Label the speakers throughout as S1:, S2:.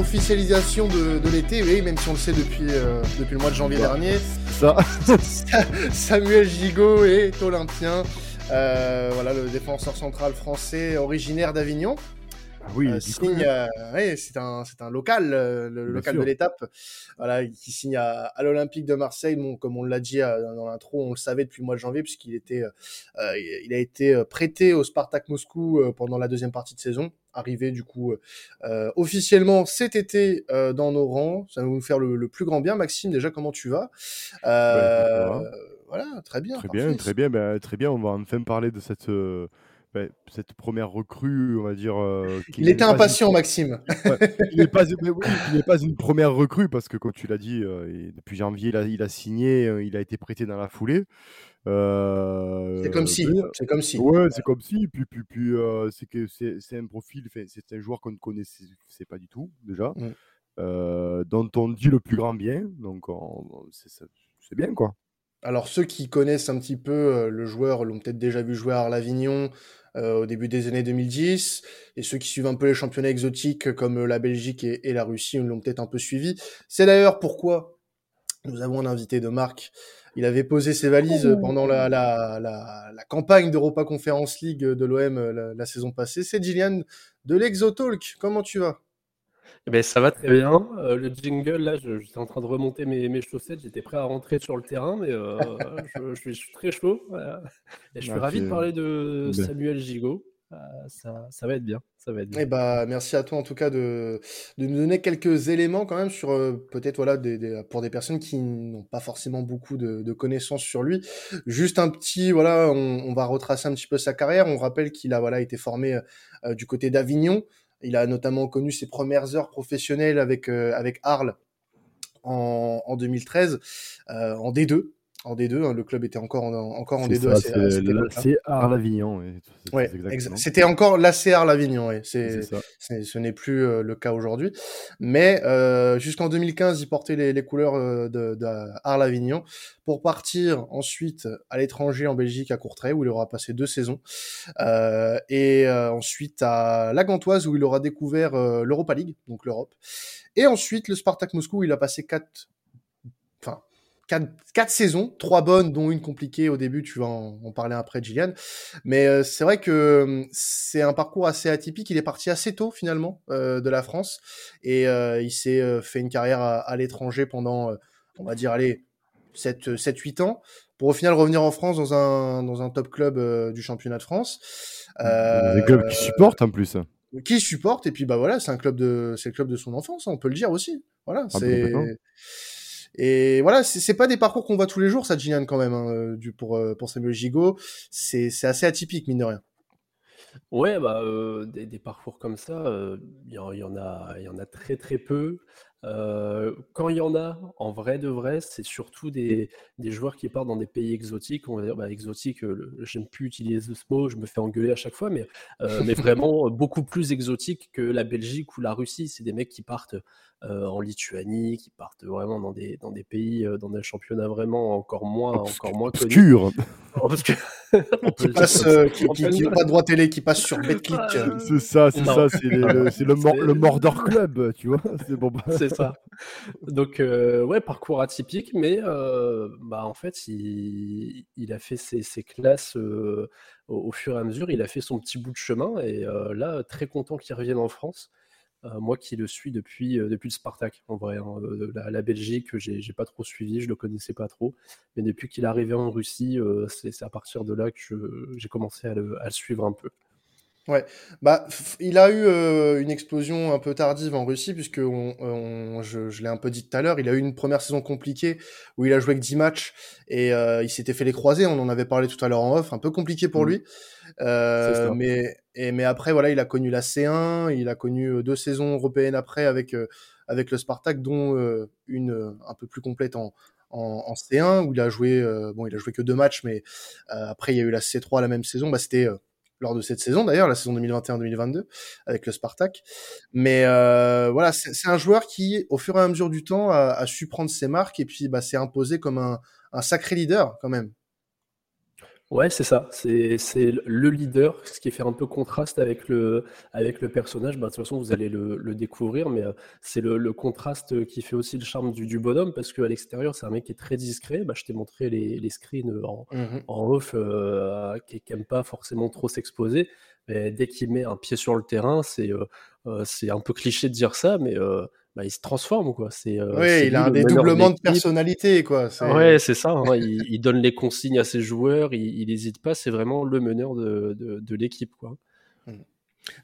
S1: officialisation de, l'été, oui, même si on le sait depuis, euh, depuis le mois de janvier dernier.
S2: Ça.
S1: Samuel Gigot est olympien. Euh, voilà, le défenseur central français originaire d'Avignon.
S2: Oui,
S1: euh, signe, euh, c'est un, c'est un local, euh, le local de l'étape, voilà, qui signe à, à l'Olympique de Marseille. Bon, comme on l'a dit dans l'intro, on le savait depuis le mois de janvier puisqu'il était, il a été prêté au Spartak Moscou pendant la deuxième partie de saison. Arrivé du coup officiellement cet été dans nos rangs, ça va nous faire le, plus grand bien. Maxime, déjà comment tu vas? Voilà, très bien.
S2: Très bien, très bien, ben, très bien. On va enfin parler de cette bah, cette première recrue, on va dire. Euh,
S1: il était impatient, Maxime.
S2: il n'est pas, pas, une première recrue parce que, comme tu l'as dit, euh, depuis janvier, il a, il a signé, euh, il a été prêté dans la foulée.
S1: c'est comme si. C'est comme si.
S2: Ouais, c'est comme si. Puis, puis, puis c'est que c'est un profil, c'est un joueur qu'on ne connaissait pas du tout déjà, mmh. dont on dit le plus grand bien. Donc, c'est bien quoi.
S1: Alors ceux qui connaissent un petit peu le joueur l'ont peut-être déjà vu jouer à Arles-Avignon, euh, au début des années 2010. Et ceux qui suivent un peu les championnats exotiques comme euh, la Belgique et, la Russie l'ont peut-être un peu suivi. C'est d'ailleurs pourquoi nous avons un invité de marque. Il avait posé ses valises oh. pendant la, la, la, la campagne d'Europa Conference League de l'OM euh, la, saison passée. C'est Gillian de l'Exotalk. Comment tu vas?
S3: Eh ben, ça va très bien. Euh, le jingle, là, j'étais en train de remonter mes, mes chaussettes. J'étais prêt à rentrer sur le terrain, mais euh, je, suis très chaud. Et je suis ravi de parler de ben. Samuel Gigot. Euh, ça, ça, va être bien. Ça va être bien.
S1: Eh bah, merci à toi en tout cas de, de nous donner quelques éléments quand même sur peut-être voilà des, pour des personnes qui n'ont pas forcément beaucoup de, de, connaissances sur lui. Juste un petit voilà, on, on, va retracer un petit peu sa carrière. On rappelle qu'il a voilà été formé du côté d'Avignon. Il a notamment connu ses premières heures professionnelles avec euh, avec Arles en, en 2013 euh, en D2 en D2. Hein, le club était encore en, encore en
S2: D2. C'est Arles-Avignon.
S1: Ouais, c'était encore l'ACR Lavignon. Ouais. C'est, ce n'est plus euh, le cas aujourd'hui. Mais euh, jusqu'en 2015, il portait les, les couleurs euh, de, de Arles-Avignon pour partir ensuite à l'étranger en Belgique à Courtrai où il aura passé deux saisons euh, et euh, ensuite à la Gantoise où il aura découvert l'Europa League, donc l'Europe. Et ensuite le Spartak Moscou où il a passé quatre quatre, saisons, trois bonnes, dont une compliquée au début, tu vas en, parler après, Gillian. Mais euh, c'est vrai que euh, c'est un parcours assez atypique. Il est parti assez tôt, finalement, euh, de la France. Et il s'est fait une carrière à, l'étranger pendant, on va dire, allez, 7-8 ans, pour au final revenir en France dans un, dans un top club du championnat de France.
S2: Des clubs qui supportent en plus
S1: qui supporte et puis bah voilà c'est un club de c'est le club de son enfance on peut le dire aussi voilà ah, c'est et voilà, c'est pas des parcours qu'on voit tous les jours, ça, Gillian, quand même, hein, euh, du, pour, euh, pour Samuel Gigot. C'est assez atypique, mine de rien.
S3: Ouais, bah, euh, des, parcours comme ça, il y, en a, il y en a très très peu. Euh, quand il y en a, en vrai de vrai, c'est surtout des, des joueurs qui partent dans des pays exotiques. On va dire, bah, exotique, j'aime plus utiliser ce mot, je me fais engueuler à chaque fois, mais, mais vraiment beaucoup plus exotique que la Belgique ou la Russie. C'est des mecs qui partent euh, en Lituanie, qui partent vraiment dans des, dans des pays, euh, dans des championnats vraiment encore moins, encore moins connus.
S1: qui passe, euh, qui, qui, pas droit télé, qui passe sur BetClick.
S2: C'est ça, c'est ça, c'est le, le, le Mordor Club, tu vois?
S3: C'est bon. Donc ouais, parcours atypique, mais bah en fait, il, a fait ses, ses classes au, au, fur et à mesure. Il a fait son petit bout de chemin et là, très content qu'il revienne en France. Euh, moi qui le suis depuis, euh, depuis le Spartak, en vrai. Hein, euh, la, la, Belgique, j'ai pas trop suivi, je le connaissais pas trop. Mais depuis qu'il est arrivé en Russie, c'est à partir de là que j'ai commencé à le, suivre un peu.
S1: Ouais, bah il a eu une explosion un peu tardive en Russie puisque on, je, je l'ai un peu dit tout à l'heure, il a eu une première saison compliquée où il a joué que 10 matchs et il s'était fait les croiser, on en avait parlé tout à l'heure en off, un peu compliqué pour mmh. lui. Euh, mais et mais après voilà, il a connu la C1, il a connu euh, deux saisons européennes après avec euh, avec le Spartak, dont une un peu plus complète en, en, en, C1 où il a joué bon il a joué que deux matchs mais après il y a eu la C3 la même saison bah c'était lors de cette saison d'ailleurs la saison 2021-2022 avec le Spartak. Mais euh, voilà c'est un joueur qui au fur et à mesure du temps a, su prendre ses marques et puis bah s'est imposé comme un sacré leader quand même
S3: Ouais, c'est ça. C'est c'est le leader, ce qui fait un peu contraste avec le avec le personnage. Bah, de toute façon, vous allez le le découvrir, mais heu, c'est le le contraste qui fait aussi le charme du du bonhomme parce qu'à l'extérieur, c'est un mec qui est très discret. Bah, je t'ai montré les les screens, en
S1: Mmh
S3: en off, heu, qui qui aime pas forcément trop s'exposer. Mais dès qu'il met un pied sur le terrain, c'est, heu, c'est un peu cliché de dire ça, mais bah, il se transforme, quoi. C'est,
S1: Oui,
S3: c'est
S1: il a un dédoublement de personnalité, quoi.
S3: Ouais,
S1: C'est
S3: c'est ça, hein, il il donne les consignes à ses joueurs, il il hésite pas, c'est vraiment le meneur de de de l'équipe, quoi.
S1: Mmh.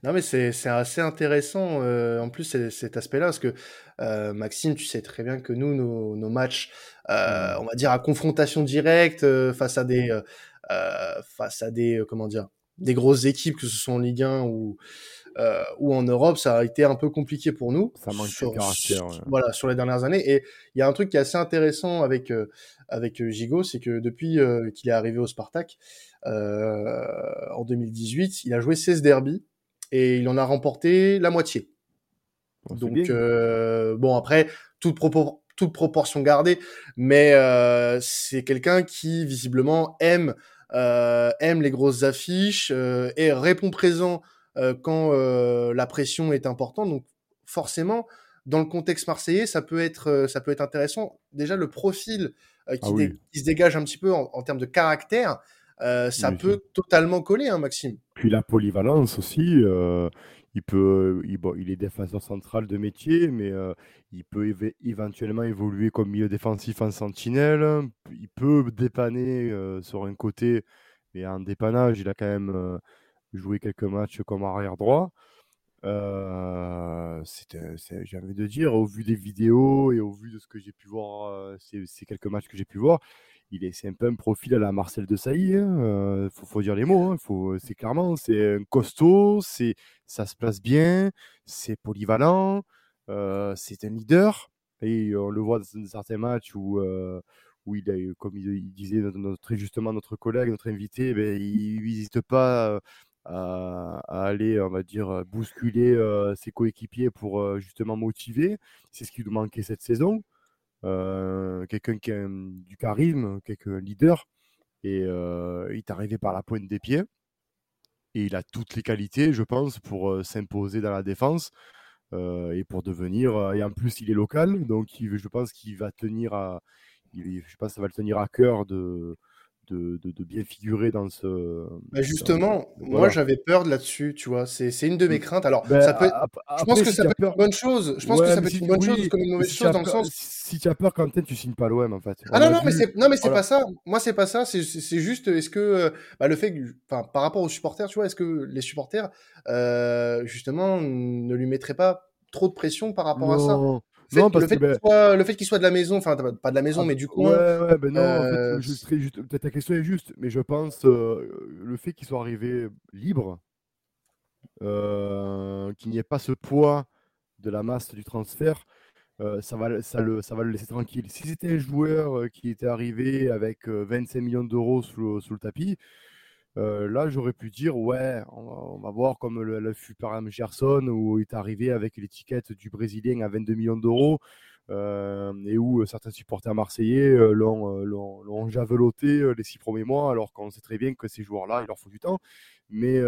S1: Non, mais c'est c'est assez intéressant, heu, en plus, c'est cet aspect-là, parce que, heu, Maxime, tu sais très bien que nous, nos nos matchs, heu,
S2: Mmh.
S1: on va dire à confrontation directe, face à des, face à des, comment dire? Des grosses équipes, que ce soit en Ligue 1 ou heu, ou en Europe, ça a été un peu compliqué pour nous,
S2: Ça manque de
S1: sur s
S2: caractère, ouais.
S1: voilà, sur les dernières années et il y a un truc qui est assez intéressant avec, heu, avec, heu, Gigot, c'est que depuis, heu, qu'il est arrivé au Spartak, heu, en 2018, il a joué 16 derbies et il en a remporté la moitié.
S2: Bon, c'est
S1: Donc bon après, toute propor toute proportion gardée, mais c'est quelqu'un qui visiblement aime, aime les grosses affiches, et répond présent, quand, heu, la pression est importante. Donc forcément, dans le contexte marseillais, ça peut être, heu, ça peut être intéressant. Déjà le profil,
S2: Ah
S1: qui
S2: oui,
S1: dé qui se dégage un petit peu en en termes de caractère, ça
S2: oui,
S1: peut totalement coller, hein, Maxime?
S2: Puis la polyvalence aussi, il peut, il bon, il est défenseur central de métier, mais il peut éventuellement évoluer comme milieu défensif en sentinelle. Il peut dépanner, sur un côté, mais en dépannage, il a quand même, joué quelques matchs comme arrière droit. C'est j'ai envie de dire, au vu des vidéos et au vu de ce que j'ai pu voir, heu, ces quelques matchs que j'ai pu voir, il est c'est un peu un profil à la Marcel Desailly, hein, heu, faut dire les mots, hein, c'est clairement, c'est un costaud, ça se place bien, c'est polyvalent, heu, c'est un leader et on le voit dans certains matchs où, où il est comme il il disait très justement notre collègue, notre invité, beh, il n'hésite pas, à, aller, on va dire, euh, bousculer euh, ses coéquipiers pour euh, justement motiver. C'est ce qui nous manquait cette saison. Quelqu'un qui a un- du charisme, quelqu'un leader, et il est arrivé par la pointe des pieds. Et il a toutes les qualités, je pense, pour s'imposer dans la défense et pour devenir. et en plus, il est local, donc je pense qu'il va tenir à. il- je pense que ça va le tenir à cœur de, de, de- de bien figurer dans ce.
S1: Bah,
S2: dans-
S1: justement, moi j'avais peur de là-dessus, tu vois? C'est une de mes
S2: Mmh.
S1: craintes. Alors,
S2: Ben,
S1: ça peut être
S2: ap
S1: je pense que
S2: si
S1: ça peut être une bonne chose. Je pense que ça peut être
S2: si
S1: une
S2: tu
S1: bonne chose comme une mauvaise
S2: si
S1: chose dans le
S2: peur
S1: sens
S2: si tu as peur, Quentin, tu signes pas l'OM, en fait.
S1: ah
S2: On
S1: non, non, mais c'est non, mais c'est
S2: voilà.
S1: pas ça. Moi, c'est pas ça. C'est juste, est-ce que, heu, bah, le fait que par rapport aux supporters, tu vois? Est-ce que les supporters, heu, justement, ne lui mettraient pas trop de pression par rapport à ça?
S2: Non,
S1: Le fait
S2: non
S1: le
S2: parce
S1: fait
S2: que,
S1: qu'il
S2: beh,
S1: soit le fait qu'il soit de la maison, enfin, pas de la maison,
S2: ah
S1: mais du coin,
S2: ouais, ouais, ben non, en fait,
S1: heu,
S2: je serais juste peut-être ta question est juste, mais je pense, heu, le fait qu'il soit arrivé libre, heu, qu'il n'y ait pas ce poids de la masse du transfert, heu, ça va le ça le ça va le laisser tranquille. Si c'était un joueur, qui était arrivé avec, heu, 25 000 d'euros sous sous le tapis, Heu, là, j'aurais pu dire: «Ouais, on va voir comme le le fut par exemple Gerson où il est arrivé avec l'étiquette du brésilien à 22 millions d'euros hem et où, heu, certains supporters marseillais, heu, l'ont, javeloté, les 6 premiers mois alors qu'on sait très bien que ces joueurs-là, il leur faut du temps. Mais,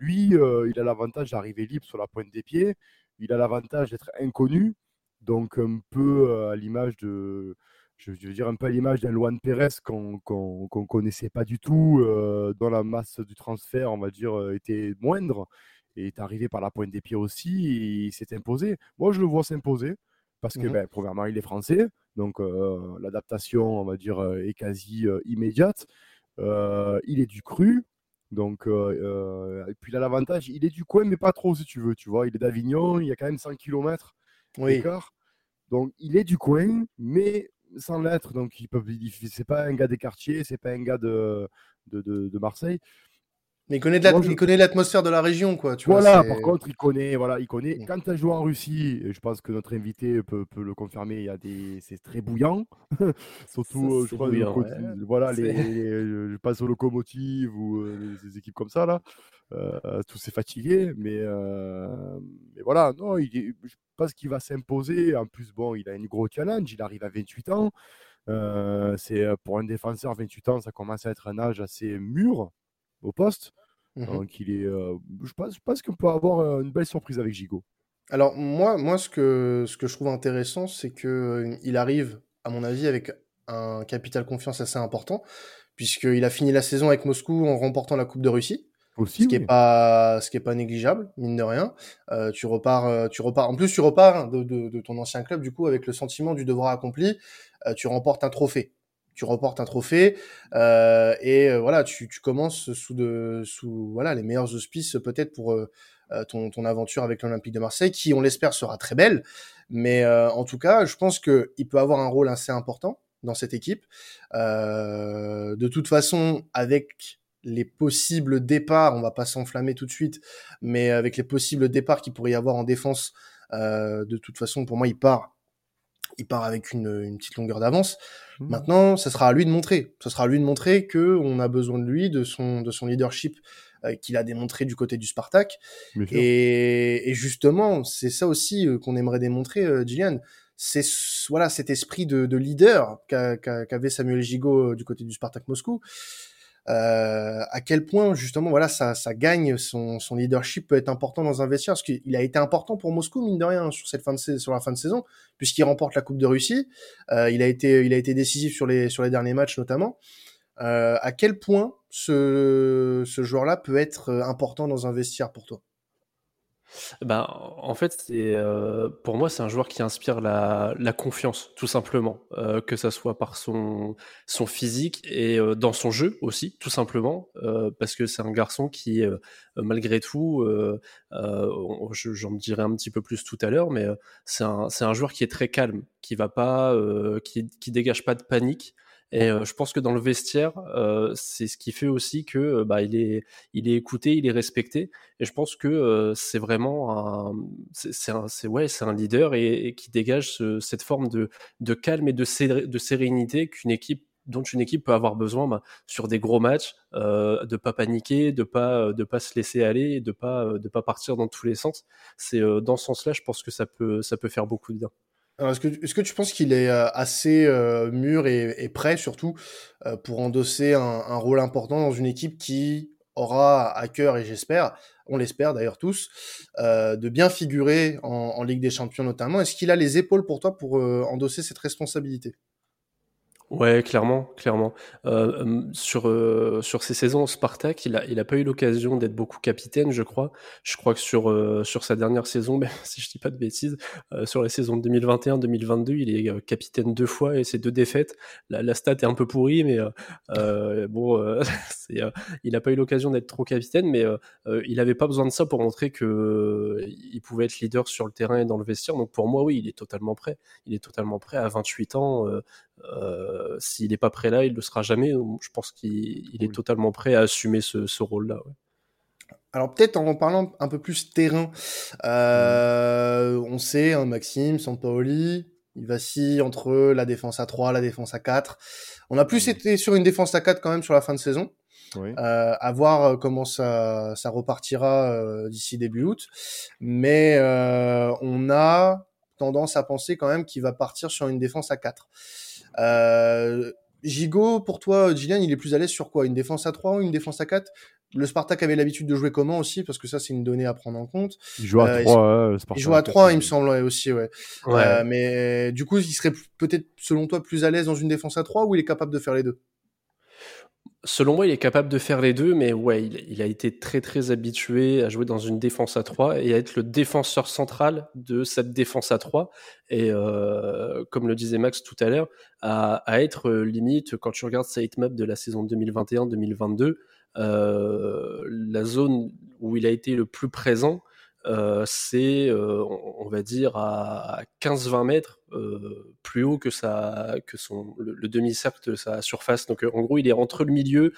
S2: lui, il a l'avantage d'arriver libre sur la pointe des pieds. Il a l'avantage d'être inconnu, donc un peu, à l'image de je veux dire un peu à l'image d'un Luan Pérez qu'on qu'on qu'on connaissait pas du tout, heu, dont la masse du transfert, on va dire, heu, était moindre et est arrivé par la pointe des pieds aussi et il s'est imposé. Moi, je le vois s'imposer parce que,
S1: mmh
S2: ben, premièrement, il est français, donc heu, l'adaptation, on va dire, heu, est quasi, immédiate. Il est du cru, donc et puis il a l'avantage, il est du coin, mais pas trop si tu veux, tu vois? Il est d'Avignon, il y a quand même 100 kilomètres
S1: oui.
S2: d'écart. Donc, il est du coin, mais sans l'être. Donc, il peut, il- c'est pas un gars des quartiers, c'est pas un gars de, de- de Marseille.
S1: Mais il connaît de l'at
S2: Moi, je,
S1: il connaît l'atmosphère de la région, quoi, tu vois?
S2: voilà, par contre, il connaît, voilà, il connaît.
S1: mmh,
S2: Quand tu as joué en Russie, et je pense que notre invité peut, peut le confirmer, il y a des, c'est très bouillant. Surtout, euh, je crois,
S3: bouillant,
S2: côté-
S3: ouais.
S2: voilà, les, je passe aux locomotives ou euh, les, équipes comme ça, là. Euh, tous ces fatigués, mais, euh, mais voilà, non, il est, je pense qu'il va s'imposer. En plus, bon, il a une gros challenge, il arrive à 28 ans. c'est pour un défenseur 28 ans, ça commence à être un âge assez mûr au poste.
S1: Mmh
S2: Donc il est, je pense, je pense qu'on peut avoir une belle surprise avec Gigot.
S1: Alors moi, moi ce, que, ce que je trouve intéressant, c'est que il arrive, à mon avis, avec un capital confiance assez important, puisqu'il a fini la saison avec Moscou en remportant la Coupe de Russie.
S2: Aussi,
S1: ce qui est pas ce qui est pas négligeable mine de rien. Euh, tu repars euh, tu repars en plus tu repars de, de, de, ton ancien club du coup avec le sentiment du devoir accompli. Euh, tu remportes un trophée tu remportes un trophée euh, et euh, voilà tu, tu commences sous de sous voilà les meilleurs auspices peut-être pour ton, ton aventure avec l'Olympique de Marseille qui on l'espère sera très belle. Mais en tout cas je pense que il peut avoir un rôle assez important dans cette équipe. De toute façon avec les possibles départs, on va pas s'enflammer tout de suite, mais avec les possibles départs qu'il pourrait y avoir en défense, euh, de toute façon, pour moi, il part, il part avec une, une petite longueur d'avance. Mmh. Maintenant, ce sera à lui de montrer, ce sera à lui de montrer que on a besoin de lui, de son, de son leadership euh, qu'il a démontré du côté du Spartak. Et, et, justement, c'est ça aussi euh, qu'on aimerait démontrer, euh, Gillian. C'est voilà cet esprit de, de leader qu'avait Samuel Gigot du côté du Spartak Moscou euh, à quel point justement voilà ça, ça gagne son, leadership peut être important dans un vestiaire parce qu'il a été important pour Moscou mine de rien sur cette fin de la fin de saison puisqu'il remporte la Coupe de Russie. Euh, il a été il a été décisif sur les sur les derniers matchs notamment. Euh, à quel point ce ce joueur là peut être important dans un vestiaire pour toi?
S3: Ben, en fait, euh, pour moi, c'est un joueur qui inspire la, confiance, tout simplement, euh, que ça soit par son, son physique et euh, dans son jeu aussi, tout simplement, parce que c'est un garçon qui, malgré tout, j'en dirai un petit peu plus tout à l'heure, mais c'est un, un joueur qui est très calme, qui va pas, qui, qui dégage pas de panique. Et euh, je pense que dans le vestiaire, euh, c'est ce qui fait aussi que euh, bah, il est, il est écouté, il est respecté. Et je pense que c'est vraiment un, c'est c'est ouais, c'est un leader et, qui dégage ce, cette forme de, de calme et de, de sérénité qu'une équipe dont une équipe peut avoir besoin bah, sur des gros matchs, euh, de pas paniquer, de pas de pas se laisser aller, de pas de pas partir dans tous les sens. C'est dans ce sens-là, je pense que ça peut ça peut faire beaucoup de bien.
S1: Est-ce que, tu penses qu'il est euh, assez euh, mûr et, prêt surtout euh, pour endosser un, rôle important dans une équipe qui aura à cœur, et j'espère, on l'espère d'ailleurs tous, de bien figurer en, Ligue des Champions notamment? Est-ce qu'il a les épaules pour toi pour endosser cette responsabilité?
S3: Ouais, clairement, clairement. Euh, sur euh, sur ces saisons Spartak, il a il a pas eu l'occasion d'être beaucoup capitaine, je crois. Je crois que sur euh, sur sa dernière saison, ben, si je dis pas de bêtises, euh, sur les saisons 2021-2022, il est euh, capitaine deux fois et c'est deux défaites. La, la stat est un peu pourrie, mais bon, il a pas eu l'occasion d'être trop capitaine, mais il avait pas besoin de ça pour montrer que il pouvait être leader sur le terrain et dans le vestiaire. Donc pour moi, oui, il est totalement prêt. Il est totalement prêt à 28 ans. Euh, s'il n'est pas prêt là, il ne le sera jamais. Je pense qu'il est totalement prêt à assumer ce, ce rôle-là. Ouais.
S1: Alors peut-être en parlant un peu plus terrain, euh, on sait, hein, Maxime, Sampaoli, il vacille entre la défense à 3, la défense à 4. On a plus été sur une défense à 4 quand même sur la fin de saison. Oui. Euh, à voir euh, comment ça, ça repartira euh, d'ici début août. Mais euh, on a tendance à penser quand même qu'il va partir sur une défense à 4. Euh, Gigot, pour toi, Gillian, il est plus à l'aise sur quoi? Une défense à 3 ou une défense à 4 Le Spartak avait l'habitude de jouer comment aussi? Parce que ça, c'est une donnée à prendre en compte.
S2: Il joue à 3. Euh,
S1: il joue à 3, il me semble aussi, ouais. ouais. Euh, mais du coup, il serait peut-être, selon toi, plus à l'aise dans une défense à 3 ou il est capable de faire les deux?
S3: Selon moi, il est capable de faire les deux, mais ouais, il, a été très très habitué à jouer dans une défense à 3 et à être le défenseur central de cette défense à 3. Et euh, comme le disait Max tout à l'heure, à, à, être euh, limite, quand tu regardes sa hitmap de la saison 2021-2022, euh, la zone où il a été le plus présent, euh, c'est, euh, on, va dire, à 15-20 mètres euh, plus haut que, sa, que son, le, le demi-cercle de sa surface. Donc, en gros, il est entre le milieu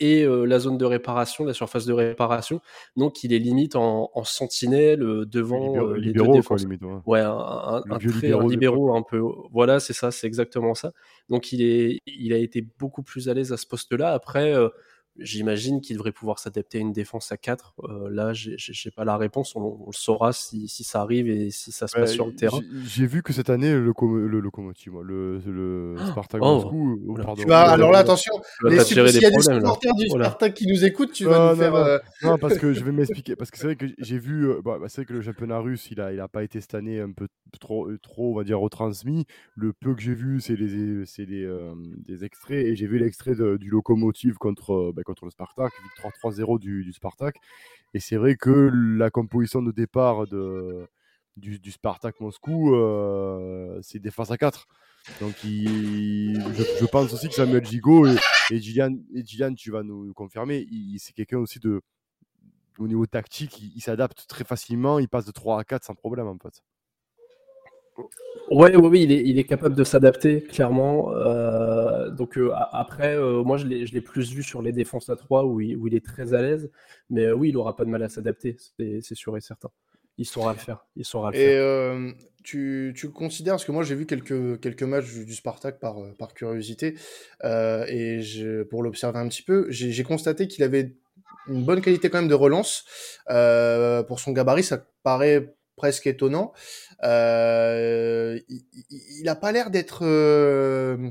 S3: et la zone de réparation, la surface de réparation. Donc, il est limite en, en sentinelle devant les
S2: libéraux,
S3: deux
S2: quoi,
S3: défenses.
S2: limite, ouais.
S3: Ouais, un, un, un
S2: libéraux
S3: libéraux un peu. Voilà, c'est ça, c'est exactement ça. Donc, il, est, il a été beaucoup plus à l'aise à ce poste-là. Après, j'imagine qu'il devrait pouvoir s'adapter à une défense à 4. Euh, là, j'ai pas la réponse. On, le saura si, si, ça arrive et si ça se passe sur le terrain.
S2: J'ai vu que cette année, le, le locomotive, le, le ah, Spartak
S1: oh, Moscou. Pardon, alors là, attention, les s'il y a des supporters du Spartak qui nous écoutent, tu vas nous faire.
S2: Euh, non, parce que je vais m'expliquer. Parce que c'est vrai que j'ai vu. Bah, c'est vrai que le championnat russe, il a, il a pas été cette année un peu trop, trop on va dire, retransmis. Le peu que j'ai vu, c'est des extraits. Et j'ai vu l'extrait du locomotive contre. Bah, contre le Spartak, victoire 3-0 du, Spartak. Et c'est vrai que la composition de départ de, du, Spartak Moscou, euh, c'est défense à 4. Donc je, pense aussi que Samuel Gigot et, et, Gillian, tu vas nous confirmer, c'est quelqu'un aussi de au niveau tactique, il, il s'adapte très facilement, il passe de 3 à 4 sans problème en fait.
S3: Ouais, oui, il est, il est capable de s'adapter, clairement. Euh, donc euh, après, euh, moi, je l'ai plus vu sur les défenses à 3 où il, où il est très à l'aise. Mais oui, il aura pas de mal à s'adapter, c'est sûr et certain. Il saura le faire. Il saura le
S1: et faire. tu, tu considères, parce que moi j'ai vu quelques, quelques matchs du, Spartak par, par curiosité, et je, pour l'observer un petit peu, j'ai constaté qu'il avait une bonne qualité quand même de relance. pour son gabarit, ça paraît presque étonnant. Euh, il, n'a pas l'air d'être. Euh,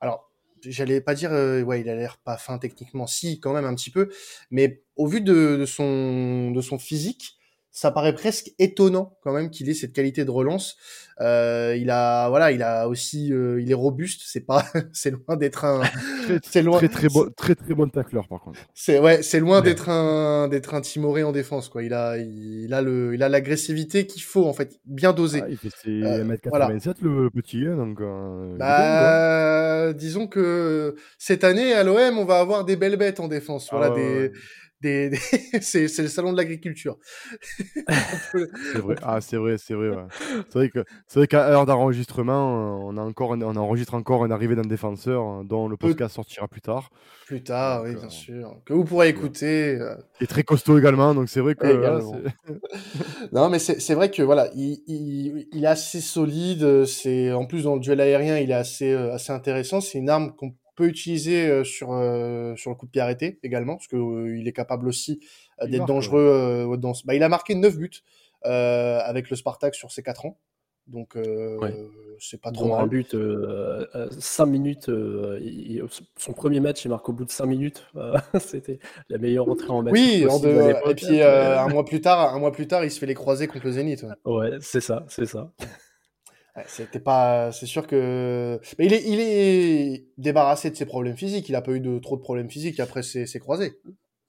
S1: alors, j'allais pas dire, euh, ouais, il a l'air pas fin techniquement, si, quand même un petit peu, mais au vu de, son, de son physique, ça paraît presque étonnant quand même qu'il ait cette qualité de relance. Euh, il a, voilà, il a aussi, euh, il est robuste. C'est pas, c'est loin d'être un,
S2: c'est loin, très très bon, très très bon tacleur par contre.
S1: C'est ouais, c'est loin d'être un, d'être un timoré en défense quoi. Il a, il, a le, il a l'agressivité qu'il faut en fait, bien dosé.
S2: Ah, il fait ses euh, 87 le petit, hein, donc.
S1: Euh, bah, disons que cette année à l'OM, on va avoir des belles bêtes en défense. Voilà, ah des, c'est, le salon de l'agriculture.
S2: c'est vrai. Ah, c'est vrai, c'est vrai. C'est vrai que c'est vrai qu'à l'heure d'enregistrement, on a encore, on enregistre encore une arrivée d'un défenseur hein, dont le podcast sortira plus tard.
S1: Plus tard, oui, bien euh, sûr. Que vous pourrez écouter.
S2: Euh. Et très costaud également, donc c'est vrai que.
S1: non, mais c'est, vrai que voilà, il, il, est assez solide. C'est en plus dans le duel aérien, il est assez, euh, assez intéressant. C'est une arme qu'on peut utiliser euh, sur, euh, sur le coup de pied arrêté également, parce qu'il euh, il est capable aussi d'être dangereux dans Bah, il a marqué 9 buts avec le Spartak sur ses 4 ans. Donc, c'est pas trop
S3: mal. Un but, 5 minutes. son premier match, il marque au bout de 5 minutes. C'était la meilleure entrée en match.
S1: Oui, et puis un mois plus tard, un mois plus tard, il se fait les croiser contre le Zénith.
S3: Ouais, c'est ça, c'est ça.
S1: C'était pas, c'est sûr que, mais il est, il est débarrassé de ses problèmes physiques. Il a pas eu de trop de problèmes physiques après ses, croisés.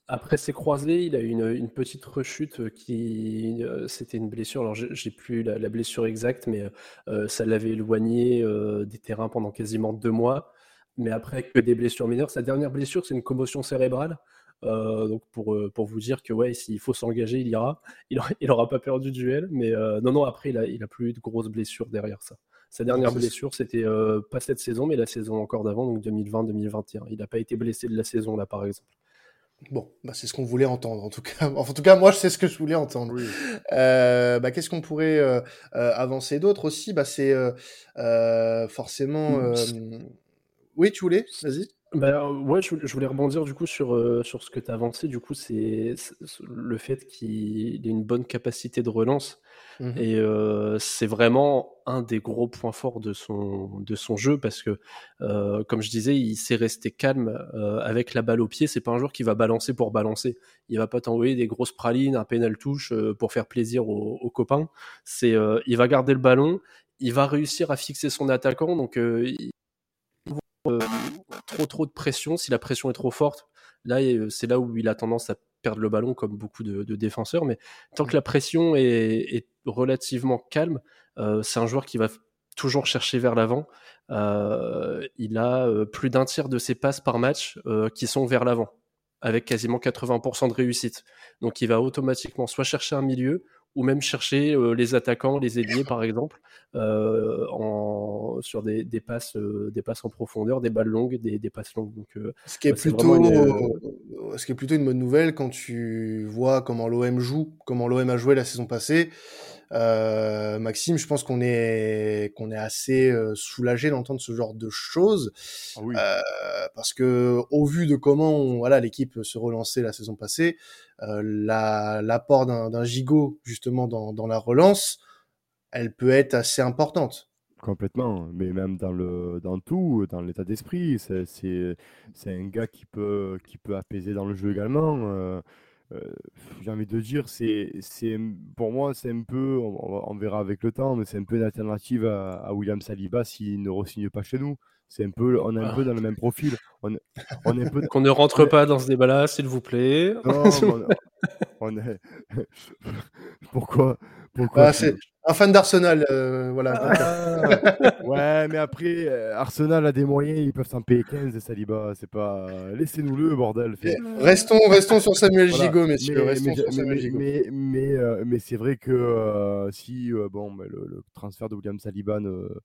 S3: Après ses croisés, il a eu une, petite rechute qui, euh, c'était une blessure. Alors j'ai plus la, blessure exacte, mais euh, ça l'avait éloigné euh, des terrains pendant quasiment deux mois. Mais après que des blessures mineures, sa dernière blessure, c'est une commotion cérébrale. Euh, donc pour, euh, pour vous dire que ouais, s'il faut s'engager, il ira. Il n'aura pas perdu de duel. Mais euh, non, non, après, il a, il a plus eu de grosses blessures derrière ça. Sa dernière blessure, c'était pas cette saison, mais la saison encore d'avant, donc 2020-2021. Il n'a pas été blessé de la saison là, par exemple.
S1: Bon, bah c'est ce qu'on voulait entendre en tout cas. en tout cas, moi, je sais ce que je voulais entendre. bah, Qu'est-ce qu'on pourrait avancer d'autre aussi? Bah, C'est forcément. Oui, tu voulais? Vas-y.
S3: Bah, ouais, je, voulais rebondir du coup sur, euh, sur ce que tu as avancé. Du coup, c'est le fait qu'il ait une bonne capacité de relance. Mmh Et euh, c'est vraiment un des gros points forts de son, de son jeu parce que, euh, comme je disais, il s'est resté calme avec la balle au pied. C'est pas un joueur qui va balancer pour balancer. Il va pas t'envoyer des grosses pralines, un pénal touche pour faire plaisir aux, aux copains. C'est, il va garder le ballon, il va réussir à fixer son attaquant. Donc, euh, trop trop de pression. Si la pression est trop forte, là euh, c'est là où il a tendance à perdre le ballon comme beaucoup de, défenseurs. Mais tant que la pression est, relativement calme, euh, c'est un joueur qui va toujours chercher vers l'avant. il a plus d'un tiers de ses passes par match qui sont vers l'avant, avec quasiment 80% de réussite. Donc il va automatiquement soit chercher un milieu, ou même chercher euh, les attaquants, les ailiers par exemple, euh, en, sur des, des passes, euh, des passes en profondeur, des balles longues, des, des passes longues. Donc,
S1: ce, qui est plutôt, une... ce qui est plutôt une bonne nouvelle quand tu vois comment l'OM joue, comment l'OM a joué la saison passée. Euh, Maxime, je pense qu'on est qu'on est assez euh, soulagé d'entendre ce genre de choses
S2: Ah oui.
S1: euh, parce que au vu de comment on- voilà l'équipe se relançait la saison passée, euh, la- l'apport d'un d'un gigot justement dans, dans la relance, elle peut être assez importante.
S2: Complètement, mais même dans le dans tout, dans l'état d'esprit, c'est un gars qui peut qui peut apaiser dans le jeu également. Euh, j'ai envie de dire, c'est c'est pour moi c'est un peu, on, verra avec le temps, mais c'est un peu une alternative à, William Saliba s'il ne re-signe pas chez nous. C'est un peu, on est un peu dans le même profil. On, est- on est un peu.
S3: Qu'on ne rentre pas dans ce débat-là, s'il vous plaît.
S2: Non, on, on est. Pourquoi? Pourquoi
S1: Ah, c'est un fan d'Arsenal, euh, voilà.
S2: Ah, ouais, mais après, euh, Arsenal a des moyens, ils peuvent s'en payer 15 de Saliba. C'est pas. Laissez-nous-le, bordel. Fait-
S1: Restons, restons sur Samuel
S2: Voilà.
S1: Gigot, messieurs.
S2: Mais,
S1: restons
S2: mais,
S1: sur
S2: mais,
S1: Samuel
S2: mais,
S1: Gigot.
S2: mais, mais, euh, mais c'est vrai que euh, si euh, bon, mais le, le transfert de William Saliba ne, euh,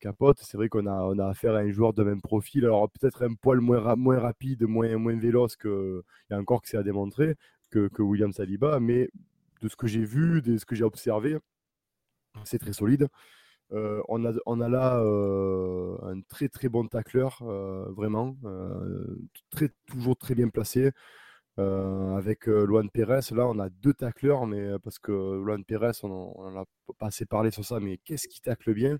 S2: capote, c'est vrai qu'on a, on a affaire à un joueur de même profil. Alors peut-être un poil moins, moins rapide, moins, moins véloce que. Il y a encore que c'est à démontrer que, que William Saliba, mais de ce que j'ai vu, de ce que j'ai observé, c'est très solide. Euh, on, a, on a là euh, un très très bon tacleur, euh, vraiment, euh, très, toujours très bien placé. Euh, avec euh, Luan Pérez, là on a deux tacleurs, mais euh, parce que Luan Pérez, on en, on en a pas assez parlé sur ça, mais qu'est-ce qui tacle bien?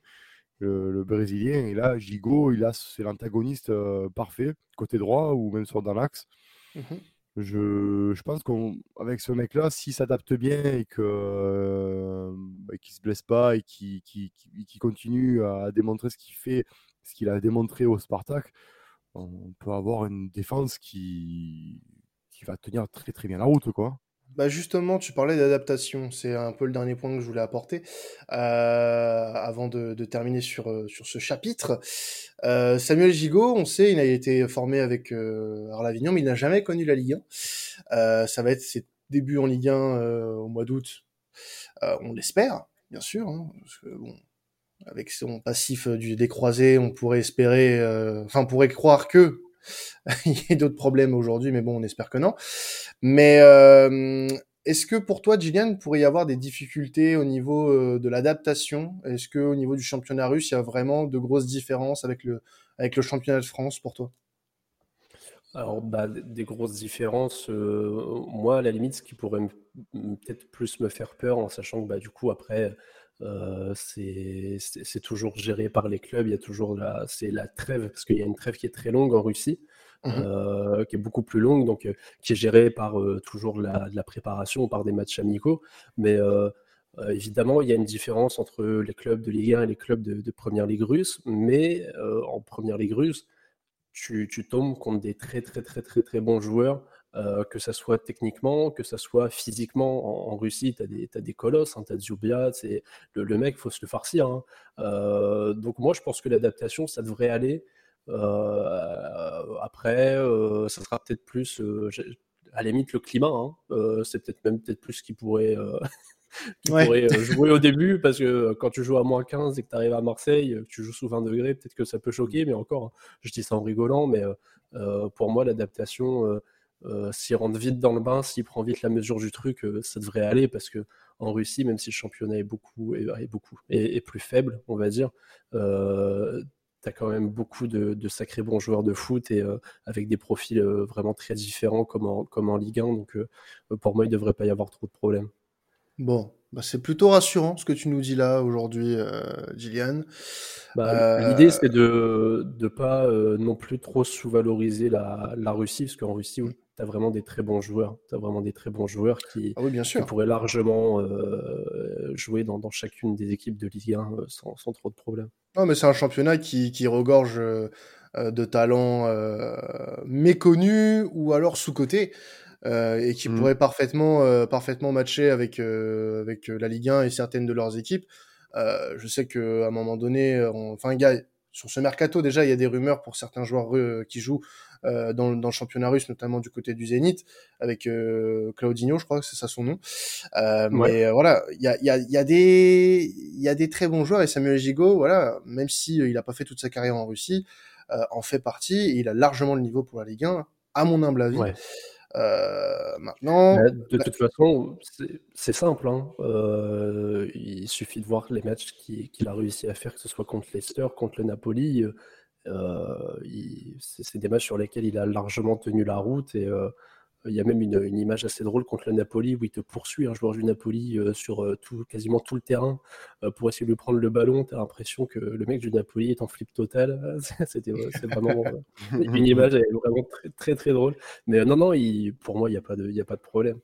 S2: Le, le Brésilien Et là, Gigot, il a, c'est l'antagoniste euh, parfait, côté droit ou même sur dans l'axe.
S1: Mhm.
S2: Je, je pense qu'avec ce mec-là, s'il s'adapte bien et euh, qu'il se blesse pas et qu'il qu'il continue à démontrer ce qu'il fait, ce qu'il a démontré au Spartak, on peut avoir une défense qui, qui va tenir très très bien la route, quoi.
S1: Bah justement, tu parlais d'adaptation, c'est un peu le dernier point que je voulais apporter euh, avant de, terminer sur, euh, sur ce chapitre. Euh, Samuel Gigot, on sait, il a été formé avec euh, Arlavignon, mais il n'a jamais connu la Ligue 1. Euh, ça va être ses débuts en Ligue 1 euh, au mois d'août, on l'espère, bien sûr, hein, avec son passif du décroisé, on pourrait espérer, enfin, on pourrait croire que il y a d'autres problèmes aujourd'hui, mais bon, on espère que non. Mais euh, est-ce que pour toi, Gillian, pourrait y avoir des difficultés au niveau euh, de l'adaptation? Est-ce que au niveau du championnat russe, il y a vraiment de grosses différences avec le avec le championnat de France pour toi?
S3: Alors, bah, des grosses différences. euh, moi, à la limite, ce qui pourrait peut-être plus me faire peur, en sachant que bah, du coup, après, euh, c'est toujours géré par les clubs. Il y a toujours la, c'est la trêve, parce qu'il y a une trêve qui est très longue en Russie,
S1: Mhm.
S3: euh, qui est beaucoup plus longue, donc euh, qui est gérée par toujours la, de la préparation, par des matchs amicaux. Mais évidemment, il y a une différence entre les clubs de Ligue 1 et les clubs de, de Première Ligue russe. Mais en Première Ligue russe, tu, tu tombes contre des très très très très très bons joueurs, euh, que ça soit techniquement, que ça soit physiquement. En, en Russie, tu as des, colosses, hein, tu as Zubia, le, le mec, faut se le farcir. hein. Euh, donc moi, je pense que l'adaptation, ça devrait aller. Euh, après, ça sera peut-être plus, à la limite, le climat. hein. C'est peut-être même peut-être plus qui pourrait, qui
S1: Ouais.
S3: pourrait jouer au début, parce que quand tu joues à moins 15 et que tu arrives à Marseille, que tu joues sous 20 degrés, peut-être que ça peut choquer, mais encore, hein, je dis ça en rigolant, mais pour moi, l'adaptation, s'il rentre vite dans le bain, s'il prend vite la mesure du truc, euh, ça devrait aller, parce que en Russie, même si le championnat est beaucoup, est, beaucoup, est, plus faible, on va dire, euh, tu as quand même beaucoup de, sacrés bons joueurs de foot et euh, avec des profils euh, vraiment très différents comme en, comme en Ligue 1, donc euh, pour moi, il ne devrait pas y avoir trop de problèmes.
S1: Bon, bah c'est plutôt rassurant ce que tu nous dis là aujourd'hui, euh, Gillian.
S3: Bah,
S1: Euh,
S3: L'idée, c'est de ne pas euh, non plus trop sous-valoriser la, la Russie, parce qu'en Russie, tu as vraiment des très bons joueurs. Tu as vraiment des très bons joueurs qui,
S1: Ah oui, bien
S3: qui
S1: sûr.
S3: pourraient largement euh, jouer dans, dans chacune des équipes de Ligue 1 euh, sans, sans trop de problèmes.
S1: Non, mais c'est un championnat qui, qui regorge de talents méconnus ou alors sous-cotés euh, et qui
S2: Mhm.
S1: pourraient parfaitement, euh, parfaitement matcher avec, euh, avec euh, la Ligue 1 et certaines de leurs équipes. Euh, je sais qu'à un moment donné, on- enfin, gars, sur ce mercato, déjà, il y a des rumeurs pour certains joueurs qui jouent euh, dans, le- dans le championnat russe, notamment du côté du Zénith, avec euh, Claudinho, je crois que c'est ça son nom. Euh,
S3: Ouais.
S1: Mais voilà, il y a, y, a, y, a des, il y a des très bons joueurs et Samuel Gigot, voilà, même si euh, il n'a pas fait toute sa carrière en Russie, euh, en fait partie et il a largement le niveau pour la Ligue 1, à mon humble avis.
S3: Ouais.
S1: Maintenant.
S3: Bah, de toute façon, c'est simple. Hein. il suffit de voir les matchs qu'il a réussi à faire, que ce soit contre Leicester, contre le Napoli. c'est des matchs sur lesquels il a largement tenu la route et il y a même une, image assez drôle contre le Napoli où il te poursuit un joueur du Napoli euh, sur euh, tout, quasiment tout le terrain euh, pour essayer de lui prendre le ballon. Tu as l'impression que le mec du Napoli est en flip total. C'était vraiment une image vraiment très, très, très drôle. Mais non, non, il, pour moi, il n'y a, pas de, a pas de problème.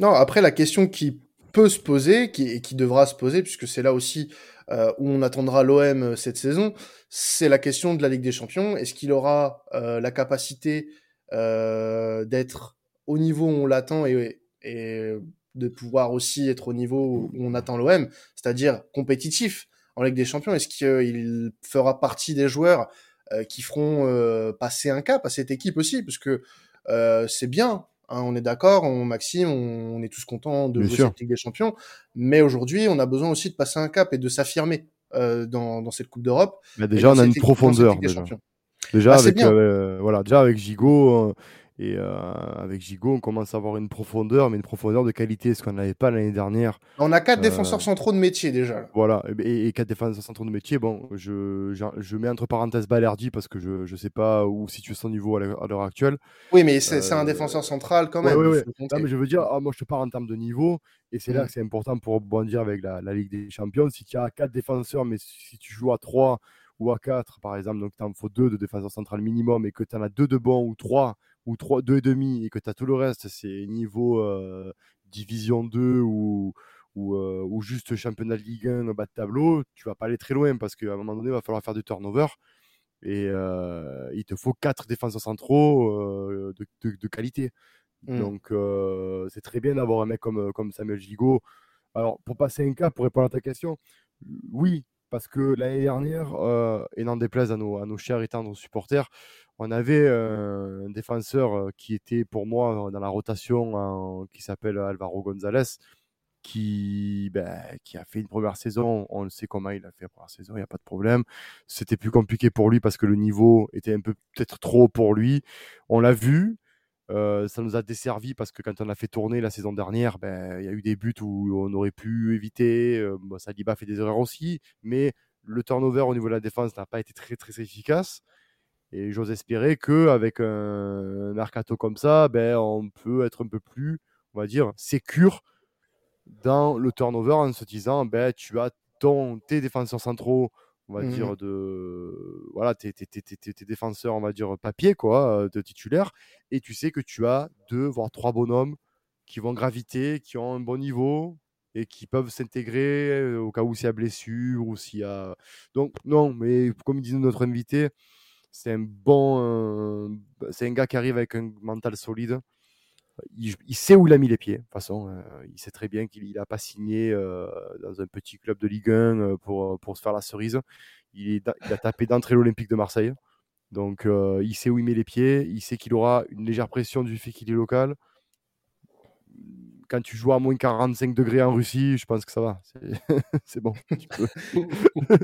S1: Non, après, la question qui peut se poser qui, et qui devra se poser, puisque c'est là aussi où on attendra l'OM cette saison, c'est la question de la Ligue des Champions. Est-ce qu'il aura la capacité d'être au niveau où on l'attend et, et, de pouvoir aussi être au niveau où on attend l'OM, c'est-à-dire compétitif en Ligue des Champions. Est-ce qu'il fera partie des joueurs euh, qui feront euh, passer un cap à cette équipe aussi? Parce que euh, c'est bien, hein, on est d'accord, on, Maxime, on, est tous contents de jouer cette Ligue des Champions, mais aujourd'hui, on a besoin aussi de passer un cap et de s'affirmer dans, dans, cette Coupe d'Europe.
S2: Déjà, on a une profondeur. Déjà, déjà bah, avec, voilà, déjà avec Gigot et euh, avec Gigot, on commence à avoir une profondeur, mais une profondeur de qualité, ce qu'on n'avait pas l'année dernière.
S1: On a quatre euh, défenseurs centraux de métier déjà.
S2: Voilà, et, quatre défenseurs centraux de métier. Bon, je, je, mets entre parenthèses Balerdi parce que je ne sais pas où situe son niveau à l'heure actuelle.
S1: Oui, mais c'est un euh, défenseur central quand même.
S2: Oui, oui, mais je veux dire, ah, moi je te parle en termes de niveau, et c'est là mm. que c'est important pour bondir avec la, la, Ligue des Champions. Si tu as quatre défenseurs, mais si tu joues à trois ou à quatre, par exemple, donc tu en faut deux de défenseurs central minimum, et que tu en as deux de bons ou trois ou 3, 2,5 et que tu as tout le reste, c'est niveau euh, Division 2 ou, ou, euh, ou, juste championnat de Ligue 1 au bas de tableau, tu vas pas aller très loin parce qu'à un moment donné, il va falloir faire du turnover. Et euh, il te faut 4 défenseurs centraux de, de, qualité. Mmh. Donc c'est très bien d'avoir un mec comme, comme Samuel Gigot. Alors pour passer un cas, pour répondre à ta question, oui, parce que l'année dernière, et n'en déplaise à nos, à nos chers et tendres supporters, on avait un défenseur qui était pour moi dans la rotation qui s'appelle Alvaro González qui, ben, qui a fait une première saison. On le sait comment il a fait la première saison, il n'y a pas de problème. C'était plus compliqué pour lui parce que le niveau était un peu peut-être trop pour lui. On l'a vu. Ça nous a desservi parce que quand on a fait tourner la saison dernière, ben, il y a eu des buts où on aurait pu éviter. Euh, bon, Saliba fait des erreurs aussi, mais le turnover au niveau de la défense n'a pas été très très efficace. Et j'ose espérer qu'avec un mercato comme ça, ben, on peut être un peu plus, on va dire, sécure dans le turnover en se disant, ben, tu as ton, tes défenseurs centraux, on va dire, mmh de voilà, tes, défenseurs, on va dire, papier, quoi, de titulaire, et tu sais que tu as deux, voire trois bonhommes qui vont graviter, qui ont un bon niveau, et qui peuvent s'intégrer au cas où s'il y a blessure ou s'il y a. Donc, non, mais comme disait notre invité, c'est un bon. c'est un gars qui arrive avec un mental solide. Il, sait où il a mis les pieds. De toute façon, euh, il sait très bien qu'il n'a pas signé euh, dans un petit club de Ligue 1 euh, pour, pour se faire la cerise. Il, il a tapé d'entrée l'Olympique de Marseille. Donc, il sait où il met les pieds. Il sait qu'il aura une légère pression du fait qu'il est local quand tu joues à moins 45 degrés en Russie, je pense que ça va. C'est bon. Tu peux,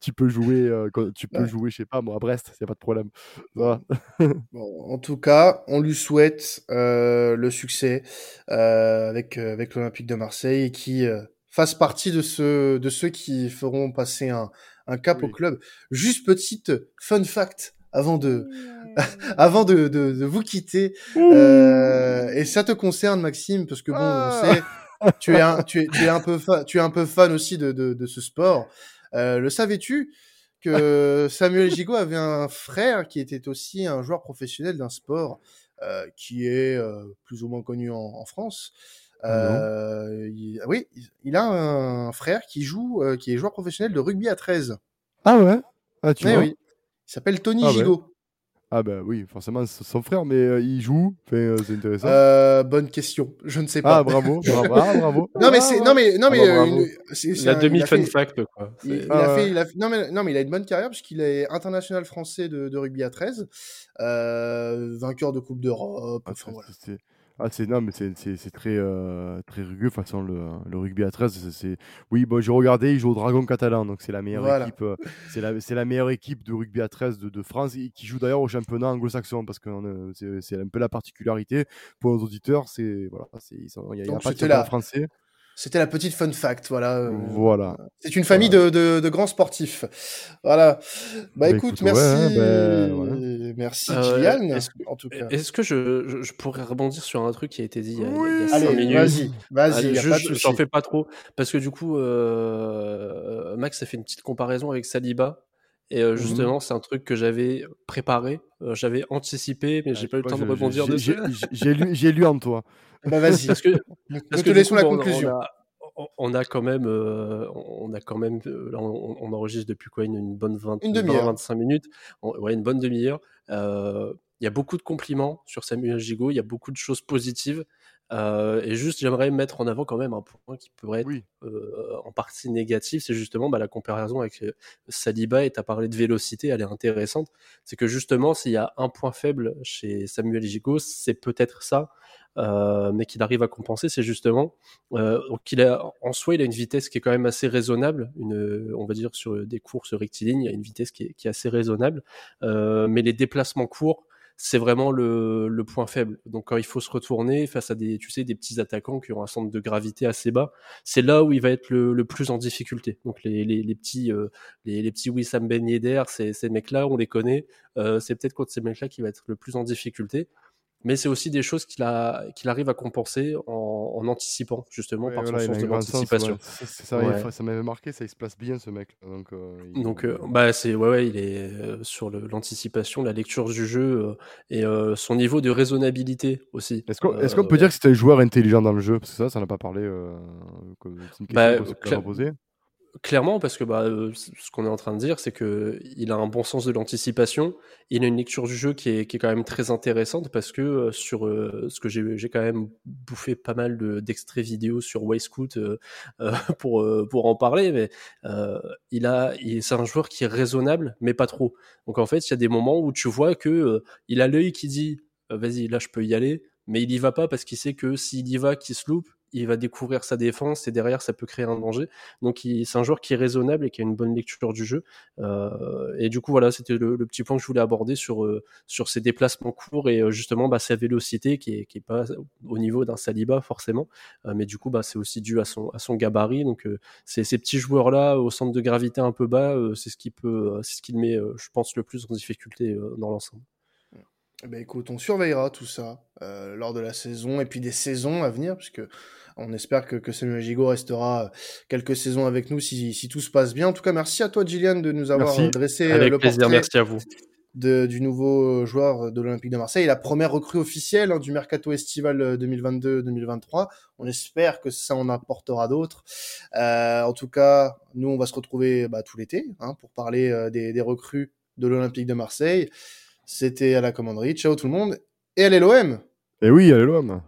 S2: tu peux jouer, euh, tu peux jouer, je sais pas, moi, à Brest, il n'y a pas de problème.
S1: en tout cas, on lui souhaite euh, le succès euh, avec, avec l'Olympique de Marseille et qui fasse partie de, ceux, de ceux qui feront passer un, un cap au club. Juste petite fun fact avant de, avant de, de, de, vous quitter. Euh, et ça te concerne, Maxime, parce que bon, on ah. sait, tu es un, tu es, tu es un peu fan, tu es un peu fan aussi de, de, de ce sport. Euh, le savais-tu que Samuel Gigot avait un frère qui était aussi un joueur professionnel d'un sport euh, qui est euh, plus ou moins connu en, en France? Euh, il, oui, il a un frère qui joue, euh, qui est joueur professionnel de rugby à 13.
S2: Ah ouais? Ah, tu
S1: eh vois. oui. Il s'appelle Tony ah Gigot.
S2: Ah ben oui, forcément c'est son frère, mais euh, il joue, euh, c'est intéressant.
S1: Euh, bonne question, je ne sais pas.
S2: Ah bravo, bravo, ah, bravo.
S1: non mais c'est, non mais, non mais,
S3: ah, une, la demi fun fact quoi.
S1: Il, a fait, il a, non mais, non mais il a une bonne carrière puisqu'il est international français de, de rugby à 13, vainqueur de Coupe d'Europe.
S2: Ah,
S1: enfin, voilà.
S2: Ah, c'est non, mais c'est très, euh, très rugueux façon le, le rugby à 13. C'est oui, bon, j'ai regardé, ils jouent au Dragon catalan, donc c'est la meilleure équipe. Euh, c'est la, la meilleure équipe de rugby à 13 de, de France qui joue d'ailleurs au championnat anglo-saxon parce que c'est un peu la particularité pour nos auditeurs. C'est voilà, il n'y a, a, pas de français.
S1: C'était la petite fun fact, voilà. Euh,
S2: voilà.
S1: C'est une famille de, de, grands sportifs. Voilà. Bah, bah écoute, merci, hein, bah, merci Kylian,
S3: est-ce, en tout cas. Est-ce que je, je, pourrais rebondir sur un truc qui a été dit il y a,
S1: oui. il y a Allez, minutes? Vas-y, vas-y.
S3: J'en fais pas trop parce que du coup, euh, Max a fait une petite comparaison avec Saliba. Et euh, mmh justement, c'est un truc que j'avais préparé, j'avais anticipé, mais j'ai pas eu le temps de rebondir dessus.
S2: J'ai lu, j'ai lu en toi.
S1: Bah vas-y. parce que, parce que laissons la conclusion.
S3: On a, quand même, euh, on a quand même, là, on, enregistre depuis quoi une, bonne 20, une demi 25 minutes, ouais, une bonne demi-heure. Euh, il y a beaucoup de compliments sur Samuel Gigot, il y a beaucoup de choses positives. Euh, et juste, j'aimerais mettre en avant quand même un point qui pourrait être euh, en partie négatif, c'est justement bah, la comparaison avec euh, Saliba, et tu as parlé de vélocité, elle est intéressante. C'est que justement, s'il y a un point faible chez Samuel Gigot, c'est peut-être ça, euh, mais qu'il arrive à compenser, c'est justement euh, qu'il a en soi, il a une vitesse qui est quand même assez raisonnable. Une, on va dire sur des courses rectilignes, il y a une vitesse qui est, qui est assez raisonnable, euh, mais les déplacements courts c'est vraiment le, le, point faible. Donc quand il faut se retourner face à des, tu sais, des petits attaquants qui ont un centre de gravité assez bas, c'est là où il va être le, le, plus en difficulté. Donc les, les, les petits, euh, les, les, petits Wissam Ben Yedder, ces, ces mecs-là, on les connaît. Euh, c'est peut-être contre ces mecs-là qui va être le plus en difficulté mais c'est aussi des choses qu'il arrive à compenser en, anticipant justement par son sens de l'anticipation.
S2: Ça, ça m'avait marqué, ça il se place bien ce mec. Donc,
S3: euh, donc euh, bah c'est ouais, ouais, il est euh, sur l'anticipation, la lecture du jeu et son niveau de raisonnabilité aussi.
S2: Est-ce qu'on peut dire que c'était un joueur intelligent dans le jeu? Parce que ça, ça n'a pas parlé. c'est une question bah,
S3: Clairement, parce que bah, euh, ce qu'on est en train de dire, c'est que il a un bon sens de l'anticipation. Il a une lecture du jeu qui est, quand même très intéressante parce que euh, sur euh, ce que j'ai quand même bouffé pas mal d'extraits vidéo sur Wayscoot pour pour en parler, mais il a, c'est un joueur qui est raisonnable, mais pas trop. Donc en fait, il y a des moments où tu vois que il a l'œil qui dit vas-y, là je peux y aller, mais il y va pas parce qu'il sait que s'il y va, qu'il se loupe, il va découvrir sa défense et derrière ça peut créer un danger. Donc c'est un joueur qui est raisonnable et qui a une bonne lecture du jeu. Euh, et du coup voilà, c'était le, petit point que je voulais aborder sur euh, sur ses déplacements courts et euh, justement bah, sa vélocité qui est qui est pas au niveau d'un Saliba forcément, mais du coup bah c'est aussi dû à son à son gabarit. Donc c'est ces petits joueurs là au centre de gravité un peu bas, c'est ce qui peut c'est ce qui le met je pense le plus en difficulté dans l'ensemble.
S1: Eh ben écoute, on surveillera tout ça euh, lors de la saison et puis des saisons à venir, puisque on espère que, que Samuel Gigot restera euh, quelques saisons avec nous si, si, tout se passe bien. En tout cas, merci à toi, Gillian, de nous avoir
S3: euh,
S1: dressé
S3: avec le plaisir, merci à vous.
S1: De, du nouveau joueur de l'Olympique de Marseille, la première recrue officielle hein, du mercato estival 2022-2023. On espère que ça en apportera d'autres. Euh, en tout cas, nous, on va se retrouver bah, tout l'été hein, pour parler des, des recrues de l'Olympique de Marseille. C'était à la commanderie. Ciao tout le monde. Et allez l'OM
S2: Et oui, allez l'OM